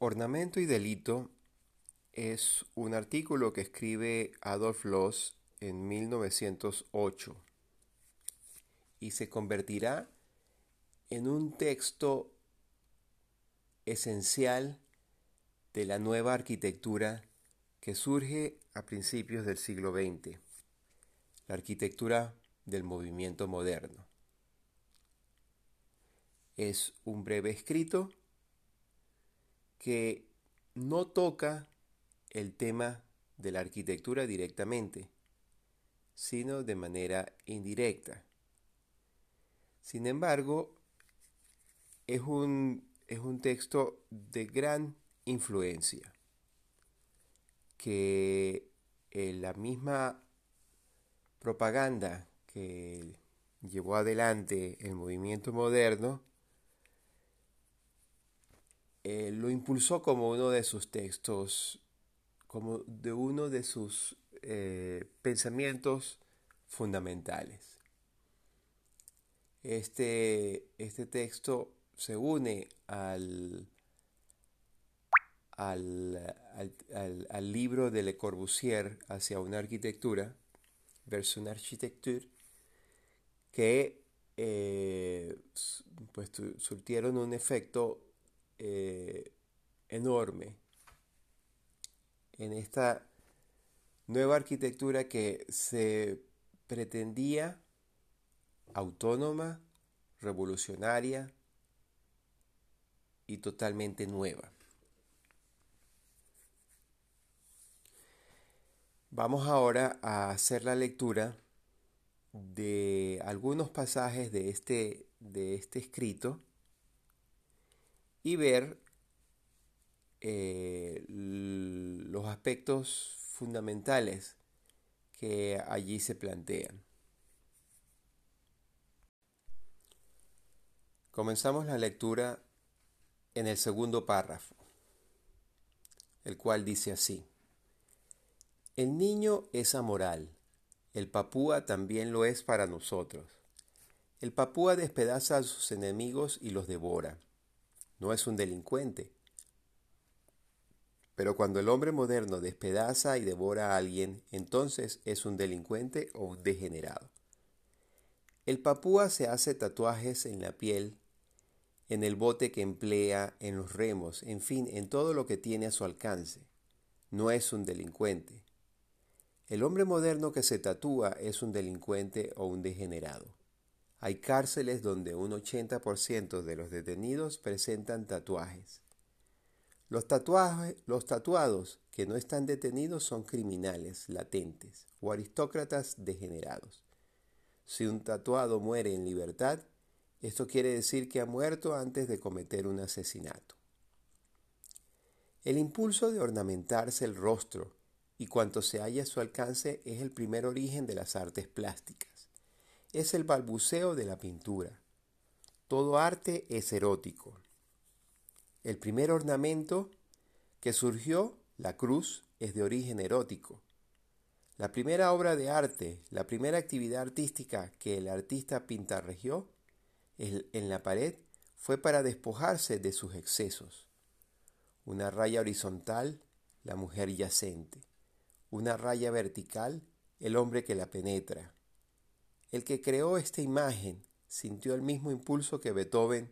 Ornamento y delito es un artículo que escribe Adolf Loos en 1908 y se convertirá en un texto esencial de la nueva arquitectura que surge a principios del siglo XX, la arquitectura del movimiento moderno. Es un breve escrito que no toca el tema de la arquitectura directamente, sino de manera indirecta. Sin embargo, es un, es un texto de gran influencia que eh, la misma propaganda que llevó adelante el movimiento moderno eh, lo impulsó como uno de sus textos, como de uno de sus eh, pensamientos fundamentales. Este, este texto se une al, al, al, libro de Le Corbusier hacia una arquitectura, vers une architecture, que eh, pues, surtieron un efecto eh, enorme en esta nueva arquitectura que se pretendía autónoma, revolucionaria y totalmente nueva. Vamos ahora a hacer la lectura de algunos pasajes de este, de este escrito y ver eh, los aspectos fundamentales que allí se plantean. Comenzamos la lectura en el segundo párrafo, el cual dice así. El niño es amoral, el papúa también lo es para nosotros. El papúa despedaza a sus enemigos y los devora no es un delincuente. Pero cuando el hombre moderno despedaza y devora a alguien, entonces es un delincuente o un degenerado. El papúa se hace tatuajes en la piel, en el bote que emplea, en los remos, en fin, en todo lo que tiene a su alcance. No es un delincuente. El hombre moderno que se tatúa es un delincuente o un degenerado. Hay cárceles donde un 80% de los detenidos presentan tatuajes. Los, tatuados que no están detenidos son criminales latentes o aristócratas degenerados. Si un tatuado muere en libertad, esto quiere decir que ha muerto antes de cometer un asesinato. El impulso de ornamentarse el rostro y cuanto se halla a su alcance es el primer origen de las artes plásticas es el balbuceo de la pintura. Todo arte es erótico. El primer ornamento que surgió, la cruz, es de origen erótico. La primera obra de arte, la primera actividad artística que el artista pintarregió en la pared fue para despojarse de sus excesos. Una raya horizontal, la mujer yacente. Una raya vertical, el hombre que la penetra. El que creó esta imagen sintió el mismo impulso que Beethoven.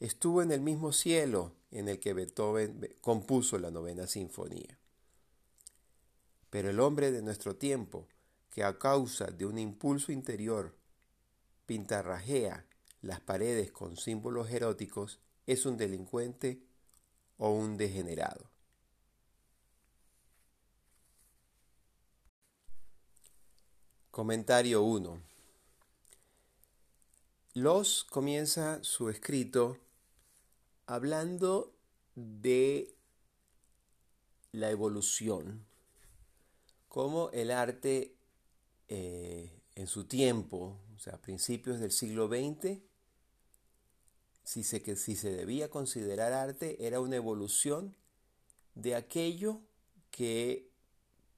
Estuvo en el mismo cielo en el que Beethoven compuso la novena sinfonía. Pero el hombre de nuestro tiempo, que a causa de un impulso interior pintarrajea las paredes con símbolos eróticos, es un delincuente o un degenerado. Comentario 1. Los comienza su escrito hablando de la evolución, cómo el arte eh, en su tiempo, o sea, a principios del siglo XX, si se, si se debía considerar arte, era una evolución de aquello que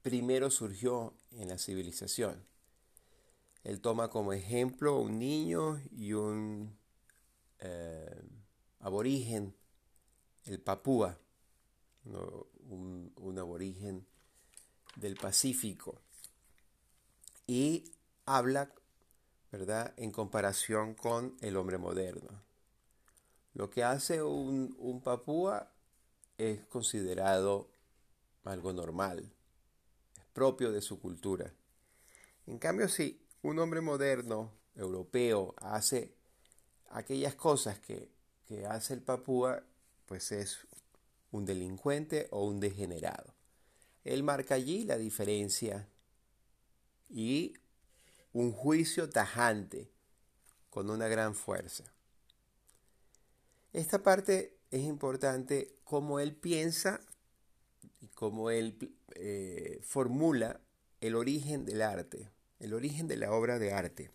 primero surgió en la civilización. Él toma como ejemplo un niño y un eh, aborigen, el papúa, un, aborigen del Pacífico, y habla, ¿verdad?, en comparación con el hombre moderno. Lo que hace un, un papúa es considerado algo normal, es propio de su cultura. En cambio, si un hombre moderno, europeo, hace aquellas cosas que, que hace el papúa, pues es un delincuente o un degenerado. Él marca allí la diferencia y un juicio tajante con una gran fuerza. Esta parte es importante cómo él piensa y cómo él eh, formula el origen del arte, el origen de la obra de arte.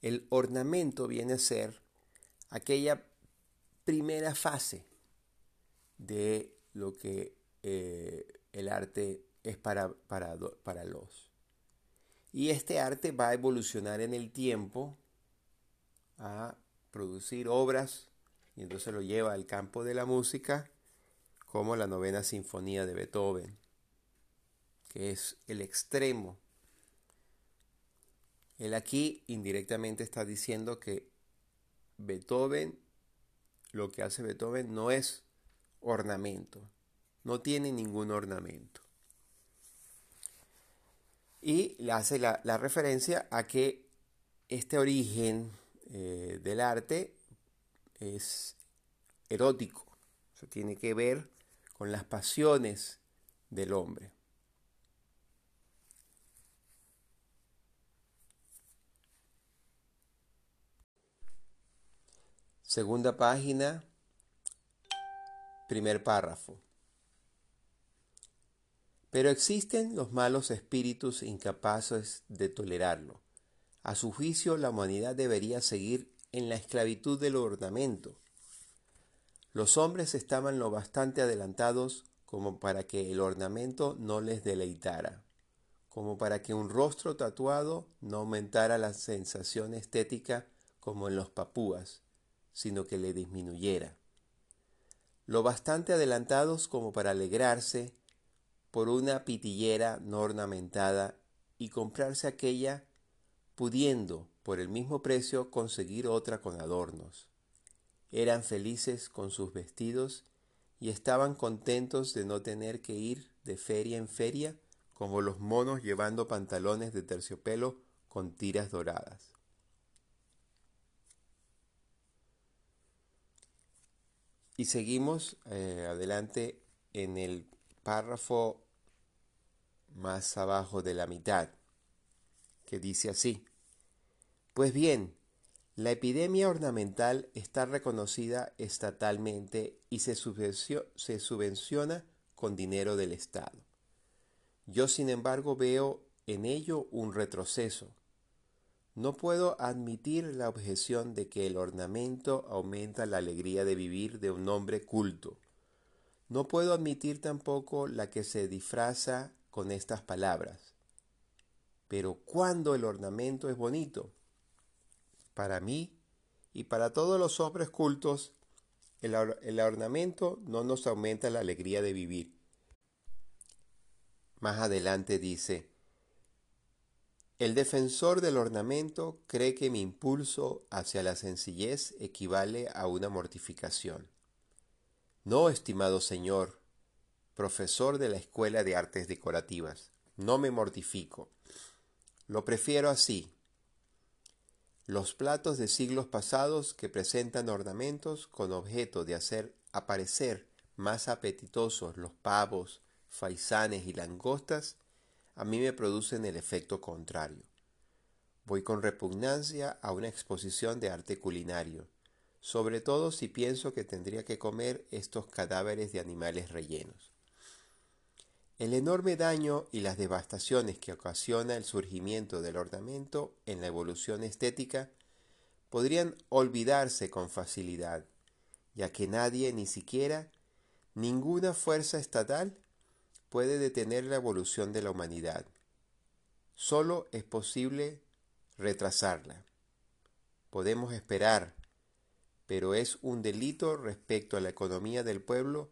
El ornamento viene a ser aquella primera fase de lo que eh, el arte es para, para, para los. Y este arte va a evolucionar en el tiempo a producir obras y entonces lo lleva al campo de la música como la novena sinfonía de Beethoven, que es el extremo. Él aquí indirectamente está diciendo que Beethoven, lo que hace Beethoven no es ornamento, no tiene ningún ornamento. Y le hace la, referencia a que este origen eh, del arte es erótico, o tiene que ver con las pasiones del hombre. Segunda página, primer párrafo. Pero existen los malos espíritus incapaces de tolerarlo. A su juicio, la humanidad debería seguir en la esclavitud del ornamento. Los hombres estaban lo bastante adelantados como para que el ornamento no les deleitara, como para que un rostro tatuado no aumentara la sensación estética como en los papúas, sino que le disminuyera. Lo bastante adelantados como para alegrarse por una pitillera no ornamentada y comprarse aquella pudiendo por el mismo precio conseguir otra con adornos. Eran felices con sus vestidos y estaban contentos de no tener que ir de feria en feria como los monos llevando pantalones de terciopelo con tiras doradas. Y seguimos eh, adelante en el párrafo más abajo de la mitad, que dice así. Pues bien, la epidemia ornamental está reconocida estatalmente y se, se subvenciona con dinero del Estado. Yo, sin embargo, veo en ello un retroceso. No puedo admitir la objeción de que el ornamento aumenta la alegría de vivir de un hombre culto. No puedo admitir tampoco la que se disfraza con estas palabras. Pero cuando el ornamento es bonito, para mí y para todos los hombres cultos, el, el, ornamento no nos aumenta la alegría de vivir. Más adelante dice, el defensor del ornamento cree que mi impulso hacia la sencillez equivale a una mortificación. No, estimado señor, profesor de la Escuela de Artes Decorativas. No me mortifico. Lo prefiero así. Los platos de siglos pasados que presentan ornamentos con objeto de hacer aparecer más apetitosos los pavos, faisanes y langostas, a mí me producen el efecto contrario. Voy con repugnancia a una exposición de arte culinario, sobre todo si pienso que tendría que comer estos cadáveres de animales rellenos. El enorme daño y las devastaciones que ocasiona el surgimiento del ornamento en la evolución estética podrían olvidarse con facilidad, ya que nadie, ni siquiera ninguna fuerza estatal, puede detener la evolución de la humanidad. Solo es posible retrasarla. Podemos esperar, pero es un delito respecto a la economía del pueblo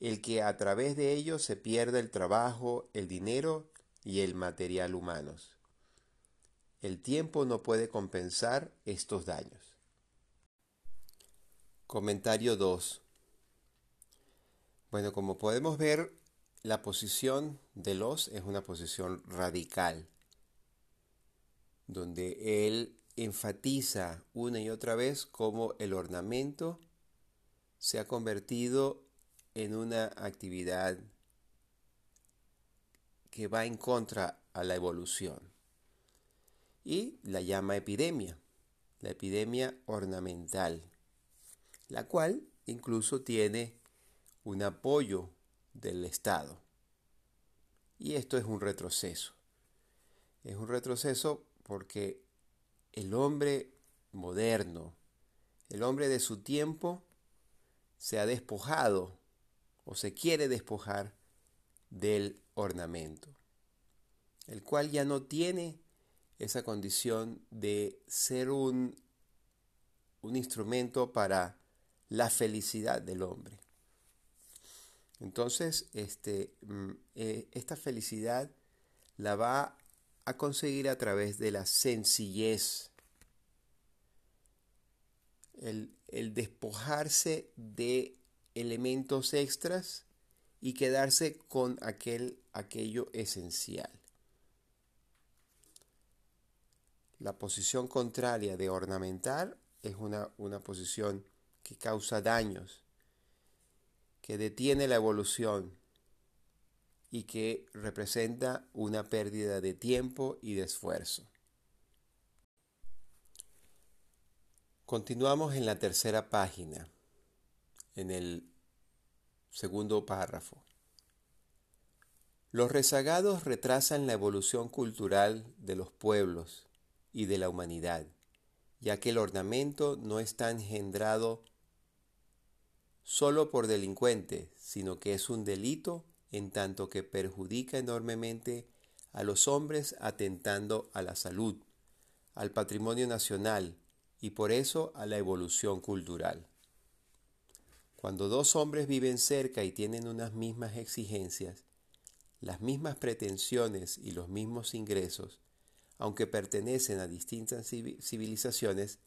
el que a través de ello se pierda el trabajo, el dinero y el material humanos. El tiempo no puede compensar estos daños. Comentario 2. Bueno, como podemos ver, la posición de los es una posición radical, donde él enfatiza una y otra vez cómo el ornamento se ha convertido en una actividad que va en contra a la evolución. Y la llama epidemia, la epidemia ornamental, la cual incluso tiene un apoyo del Estado. Y esto es un retroceso. Es un retroceso porque el hombre moderno, el hombre de su tiempo, se ha despojado o se quiere despojar del ornamento, el cual ya no tiene esa condición de ser un, un instrumento para la felicidad del hombre. Entonces, este, mm, eh, esta felicidad la va a conseguir a través de la sencillez, el, el despojarse de elementos extras y quedarse con aquel, aquello esencial. La posición contraria de ornamentar es una, una posición que causa daños, que detiene la evolución, y que representa una pérdida de tiempo y de esfuerzo. Continuamos en la tercera página, en el segundo párrafo. Los rezagados retrasan la evolución cultural de los pueblos y de la humanidad, ya que el ornamento no está engendrado solo por delincuentes, sino que es un delito en tanto que perjudica enormemente a los hombres atentando a la salud, al patrimonio nacional y por eso a la evolución cultural. Cuando dos hombres viven cerca y tienen unas mismas exigencias, las mismas pretensiones y los mismos ingresos, aunque pertenecen a distintas civilizaciones,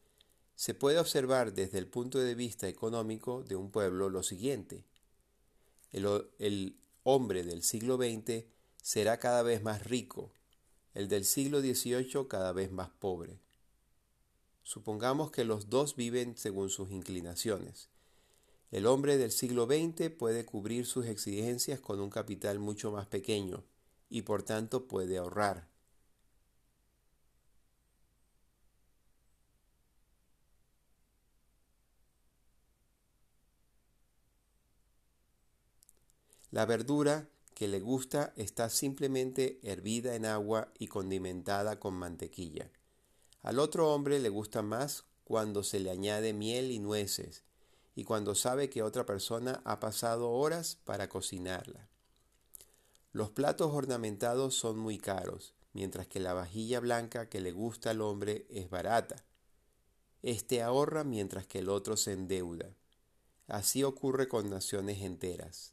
se puede observar desde el punto de vista económico de un pueblo lo siguiente. El, hombre del siglo XX será cada vez más rico, el del siglo XVIII cada vez más pobre. Supongamos que los dos viven según sus inclinaciones. El hombre del siglo XX puede cubrir sus exigencias con un capital mucho más pequeño y por tanto puede ahorrar. La verdura que le gusta está simplemente hervida en agua y condimentada con mantequilla. Al otro hombre le gusta más cuando se le añade miel y nueces, y cuando sabe que otra persona ha pasado horas para cocinarla. Los platos ornamentados son muy caros, mientras que la vajilla blanca que le gusta al hombre es barata. Este ahorra mientras que el otro se endeuda. Así ocurre con naciones enteras.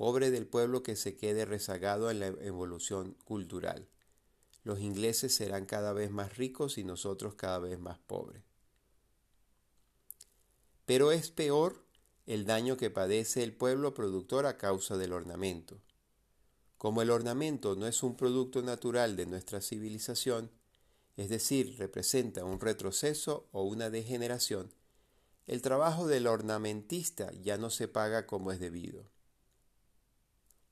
Pobre del pueblo que se quede rezagado en la evolución cultural. Los ingleses serán cada vez más ricos y nosotros cada vez más pobres. Pero es peor el daño que padece el pueblo productor a causa del ornamento. Como el ornamento no es un producto natural de nuestra civilización, es decir, representa un retroceso o una degeneración, el trabajo del ornamentista ya no se paga como es debido.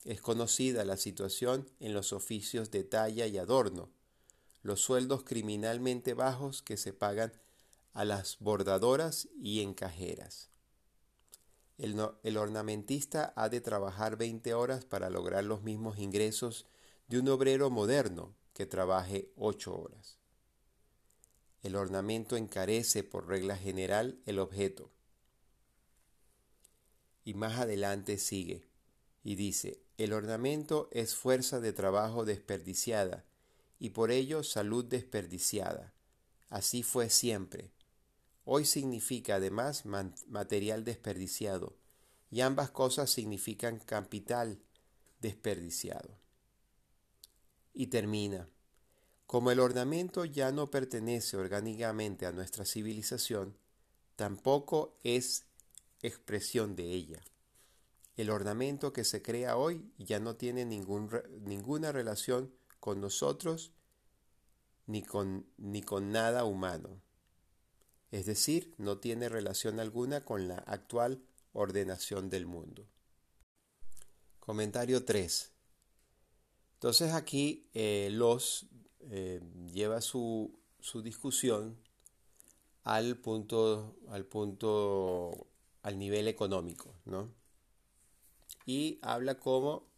Es conocida la situación en los oficios de talla y adorno, los sueldos criminalmente bajos que se pagan a las bordadoras y encajeras. El, el, ornamentista ha de trabajar 20 horas para lograr los mismos ingresos de un obrero moderno que trabaje 8 horas. El ornamento encarece por regla general el objeto. Y más adelante sigue y dice, el ornamento es fuerza de trabajo desperdiciada, y por ello salud desperdiciada. Así fue siempre. hoy significa además material desperdiciado, y ambas cosas significan capital desperdiciado. Y termina. Como el ornamento ya no pertenece orgánicamente a nuestra civilización, tampoco es expresión de ella. El ornamento que se crea hoy ya no tiene ninguna relación con nosotros ni con, ni con nada humano. Es decir, no tiene relación alguna con la actual ordenación del mundo. Comentario 3. Entonces aquí eh, los eh, lleva su, su, discusión al punto, al punto, al nivel económico, ¿no? Y habla como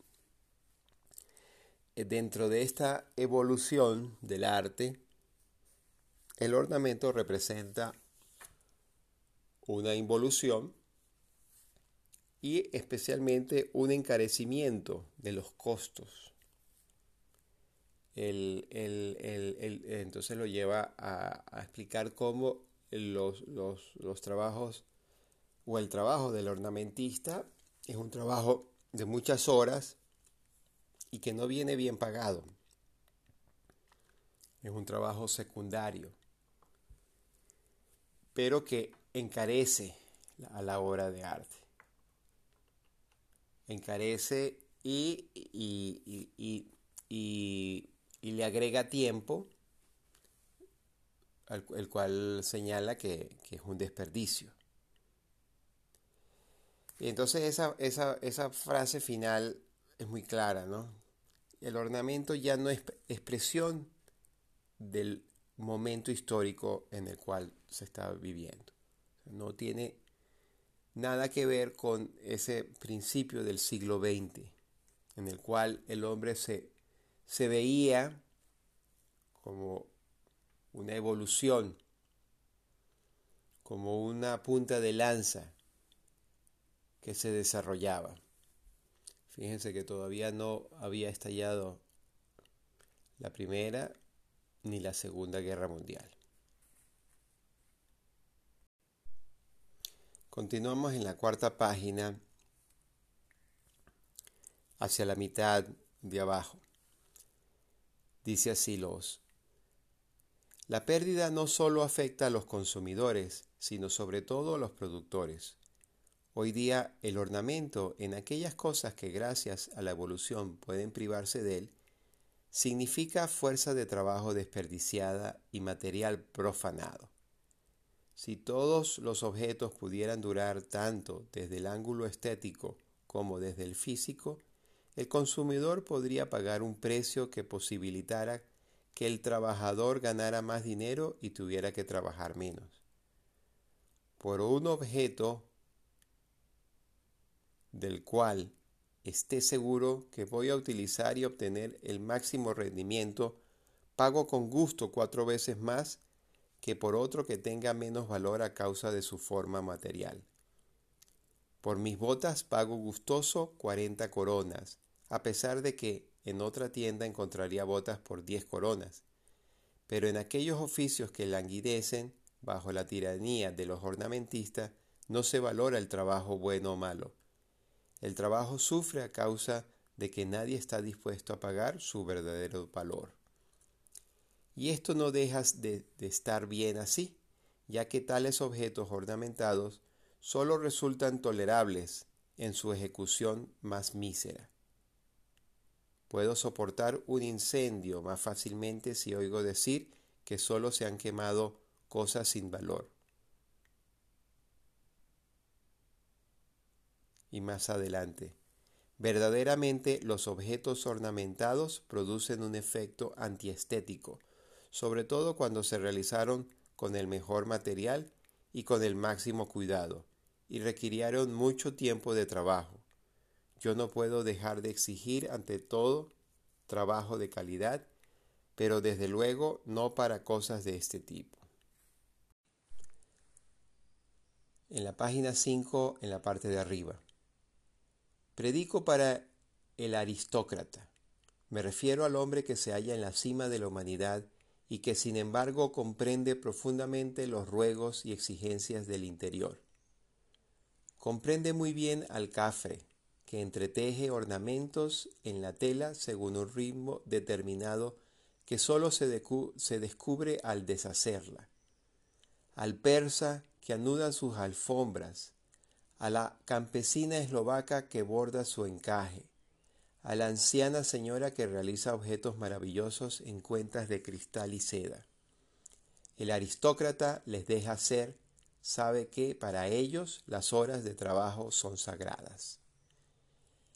eh, dentro de esta evolución del arte, el ornamento representa una involución y especialmente un encarecimiento de los costos. entonces lo lleva a, explicar cómo los, los trabajos o el trabajo del ornamentista es un trabajo de muchas horas y que no viene bien pagado. Es un trabajo secundario, pero que encarece a la obra de arte. Encarece y, y, le agrega tiempo, el cual señala que, es un desperdicio. Y entonces esa, esa, esa frase final es muy clara, ¿no? El ornamento ya no es expresión del momento histórico en el cual se está viviendo. No tiene nada que ver con ese principio del siglo XX, en el cual el hombre se, se veía como una evolución, como una punta de lanza que se desarrollaba. Fíjense que todavía no había estallado la Primera ni la Segunda Guerra Mundial. Continuamos en la cuarta página hacia la mitad de abajo. Dice así los. La pérdida no solo afecta a los consumidores, sino sobre todo a los productores. Hoy día el ornamento en aquellas cosas que gracias a la evolución pueden privarse de él, significa fuerza de trabajo desperdiciada y material profanado. Si todos los objetos pudieran durar tanto desde el ángulo estético como desde el físico, el consumidor podría pagar un precio que posibilitara que el trabajador ganara más dinero y tuviera que trabajar menos. Por un objeto del cual esté seguro que voy a utilizar y obtener el máximo rendimiento, pago con gusto cuatro veces más que por otro que tenga menos valor a causa de su forma material. Por mis botas pago gustoso 40 coronas, a pesar de que en otra tienda encontraría botas por 10 coronas. Pero en aquellos oficios que languidecen bajo la tiranía de los ornamentistas, no se valora el trabajo bueno o malo. El trabajo sufre a causa de que nadie está dispuesto a pagar su verdadero valor. Y esto no deja de, de estar bien así, ya que tales objetos ornamentados solo resultan tolerables en su ejecución más mísera. Puedo soportar un incendio más fácilmente si oigo decir que solo se han quemado cosas sin valor. Y más adelante. Verdaderamente los objetos ornamentados producen un efecto antiestético, sobre todo cuando se realizaron con el mejor material y con el máximo cuidado, y requirieron mucho tiempo de trabajo. Yo no puedo dejar de exigir ante todo trabajo de calidad, pero desde luego no para cosas de este tipo. En la página 5, en la parte de arriba. Predico para el aristócrata. Me refiero al hombre que se halla en la cima de la humanidad y que sin embargo comprende profundamente los ruegos y exigencias del interior. Comprende muy bien al cafre, que entreteje ornamentos en la tela según un ritmo determinado que sólo se, se descubre al deshacerla, al persa que anuda sus alfombras, a la campesina eslovaca que borda su encaje, a la anciana señora que realiza objetos maravillosos en cuentas de cristal y seda. El aristócrata les deja ser, sabe que para ellos las horas de trabajo son sagradas.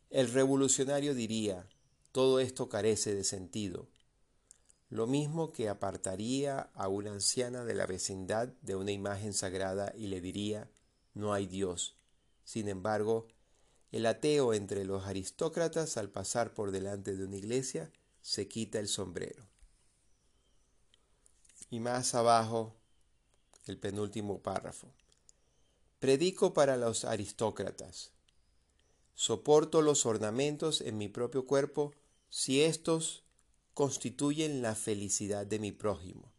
El revolucionario diría, todo esto carece de sentido, lo mismo que apartaría a una anciana de la vecindad de una imagen sagrada y le diría, no hay Dios. Sin embargo, el ateo entre los aristócratas al pasar por delante de una iglesia se quita el sombrero. Y más abajo, el penúltimo párrafo. Predico para los aristócratas. Soporto los ornamentos en mi propio cuerpo si estos constituyen la felicidad de mi prójimo.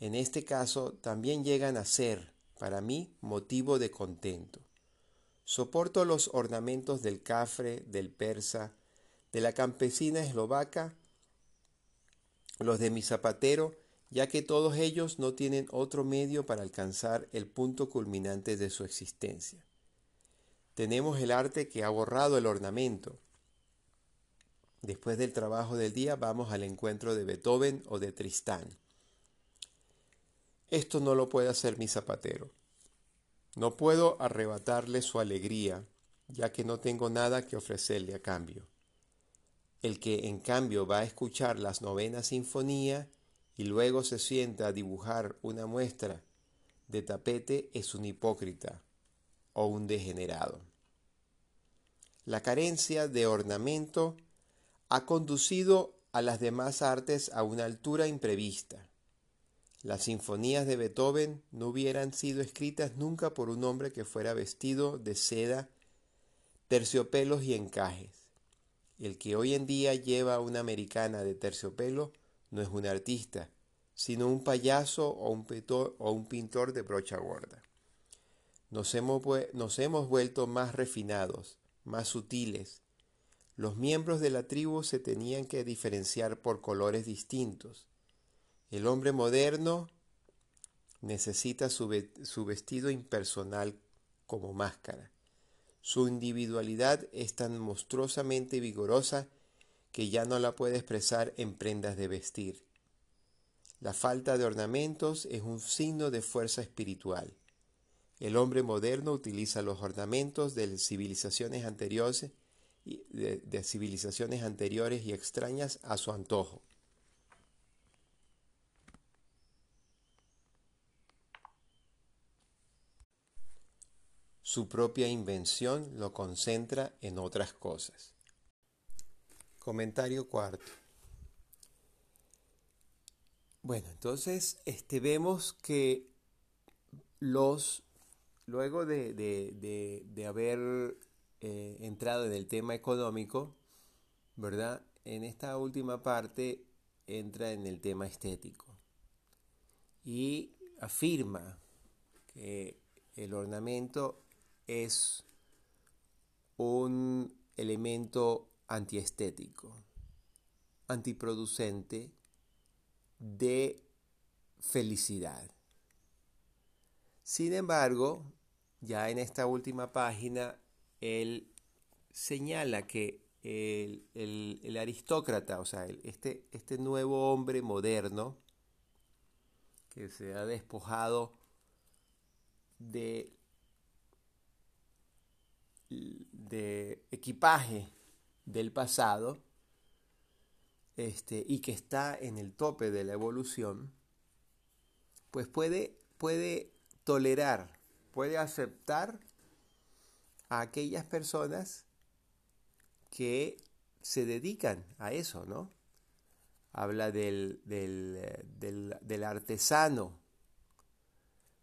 En este caso también llegan a ser, para mí, motivo de contento. Soporto los ornamentos del cafre, del persa, de la campesina eslovaca, los de mi zapatero, ya que todos ellos no tienen otro medio para alcanzar el punto culminante de su existencia. Tenemos el arte que ha borrado el ornamento. Después del trabajo del día vamos al encuentro de Beethoven o de Tristán. Esto no lo puede hacer mi zapatero. No puedo arrebatarle su alegría, ya que no tengo nada que ofrecerle a cambio. El que en cambio va a escuchar las novenas sinfonía y luego se sienta a dibujar una muestra de tapete es un hipócrita o un degenerado. La carencia de ornamento ha conducido a las demás artes a una altura imprevista. Las sinfonías de Beethoven no hubieran sido escritas nunca por un hombre que fuera vestido de seda, terciopelos y encajes. El que hoy en día lleva una americana de terciopelo no es un artista, sino un payaso o un, pintor, o un pintor de brocha gorda. Nos hemos, nos hemos vuelto más refinados, más sutiles. Los miembros de la tribu se tenían que diferenciar por colores distintos. El hombre moderno necesita su, vestido impersonal como máscara. Su individualidad es tan monstruosamente vigorosa que ya no la puede expresar en prendas de vestir. La falta de ornamentos es un signo de fuerza espiritual. El hombre moderno utiliza los ornamentos de civilizaciones anteriores, de civilizaciones anteriores y extrañas a su antojo. Su propia invención lo concentra en otras cosas. Comentario cuarto. Bueno, entonces este, vemos que los, luego de, haber eh, entrado en el tema económico, ¿verdad? En esta última parte entra en el tema estético y afirma que el ornamento es un elemento antiestético, antiproducente de felicidad. Sin embargo, ya en esta última página, él señala que el, aristócrata, o sea, este, este nuevo hombre moderno, que se ha despojado de de equipaje del pasado este, y que está en el tope de la evolución, pues puede, puede tolerar, puede aceptar a aquellas personas que se dedican a eso, ¿no? Habla del, del, del artesano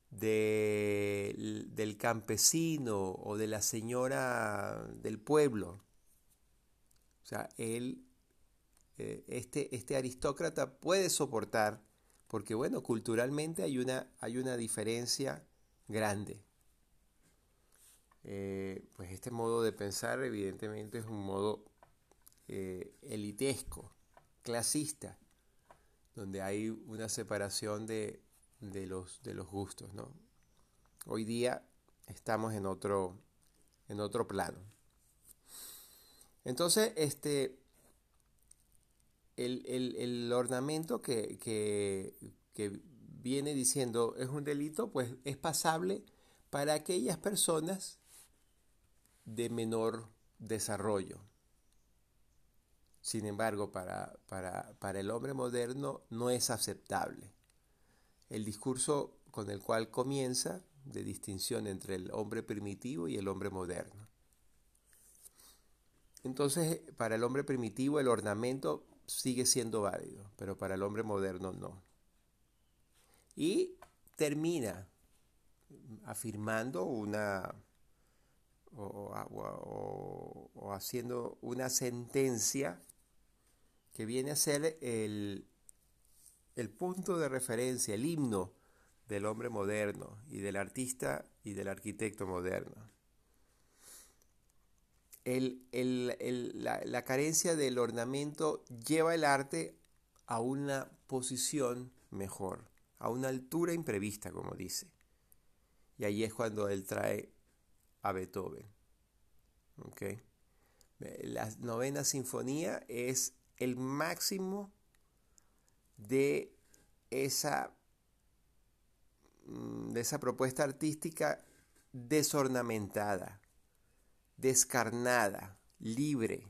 del campesino o de la señora del pueblo. O sea, él eh, este, este aristócrata puede soportar, porque bueno, culturalmente hay una, hay una diferencia grande. Eh, pues este modo de pensar evidentemente es un modo eh, elitesco, clasista, donde hay una separación de, los, de los gustos. ¿no? Hoy día estamos en otro, en otro plano. Entonces, este, el, ornamento que, que, viene diciendo es un delito, pues es pasable para aquellas personas de menor desarrollo. Sin embargo, para, para, el hombre moderno no es aceptable. El discurso con el cual comienza de distinción entre el hombre primitivo y el hombre moderno. Entonces, para el hombre primitivo el ornamento sigue siendo válido, pero para el hombre moderno no. Y termina afirmando una o, haciendo una sentencia que viene a ser el, el punto de referencia, el himno del hombre moderno y del artista y del arquitecto moderno. la, la, carencia del ornamento lleva el arte a una posición mejor, a una altura imprevista, como dice. Y ahí es cuando él trae a Beethoven. ¿Okay? La novena sinfonía es el máximo de esa, mm, de esa propuesta artística desornamentada, descarnada, libre,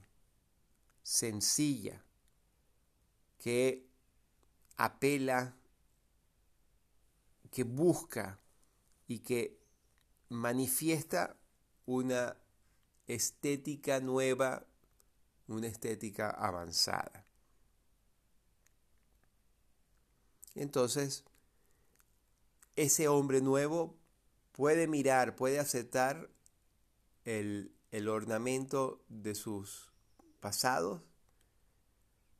sencilla, que apela, que busca y que manifiesta una estética nueva una estética avanzada. Entonces, ese hombre nuevo puede mirar, puede aceptar el, el ornamento de sus pasados,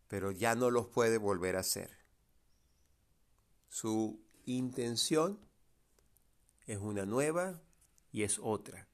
pero ya no los puede volver a hacer. Su intención es una nueva y es otra.